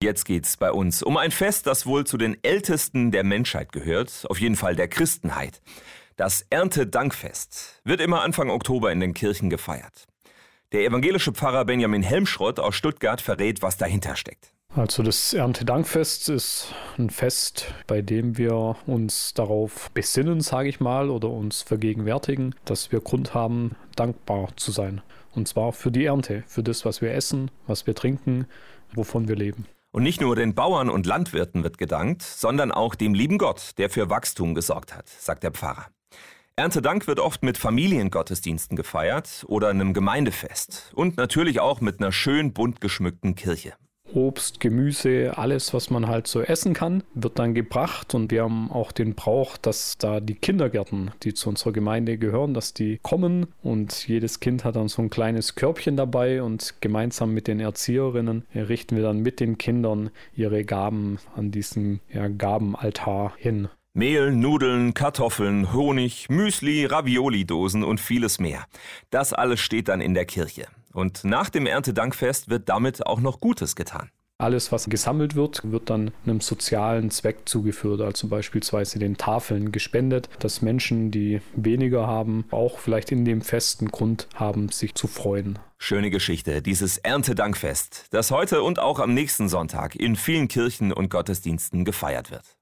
Jetzt geht's bei uns um ein Fest, das wohl zu den ältesten der Menschheit gehört, auf jeden Fall der Christenheit. Das Erntedankfest wird immer Anfang Oktober in den Kirchen gefeiert. Der evangelische Pfarrer Benjamin Helmschrott aus Stuttgart verrät, was dahinter steckt. Also das Erntedankfest ist ein Fest, bei dem wir uns darauf besinnen, sage ich mal, oder uns vergegenwärtigen, dass wir Grund haben, dankbar zu sein. Und zwar für die Ernte, für das, was wir essen, was wir trinken, wovon wir leben. Und nicht nur den Bauern und Landwirten wird gedankt, sondern auch dem lieben Gott, der für Wachstum gesorgt hat, sagt der Pfarrer. Erntedank wird oft mit Familiengottesdiensten gefeiert oder einem Gemeindefest und natürlich auch mit einer schön bunt geschmückten Kirche. Obst, Gemüse, alles, was man halt so essen kann, wird dann gebracht. Und wir haben auch den Brauch, dass da die Kindergärten, die zu unserer Gemeinde gehören, dass die kommen. Und jedes Kind hat dann so ein kleines Körbchen dabei. Und gemeinsam mit den Erzieherinnen richten wir dann mit den Kindern ihre Gaben an diesem ja, Gabenaltar hin. Mehl, Nudeln, Kartoffeln, Honig, Müsli, Ravioli-Dosen und vieles mehr. Das alles steht dann in der Kirche. Und nach dem Erntedankfest wird damit auch noch Gutes getan. Alles, was gesammelt wird, wird dann einem sozialen Zweck zugeführt, also beispielsweise den Tafeln gespendet, dass Menschen, die weniger haben, auch vielleicht in dem festen Grund haben, sich zu freuen. Schöne Geschichte, dieses Erntedankfest, das heute und auch am nächsten Sonntag in vielen Kirchen und Gottesdiensten gefeiert wird.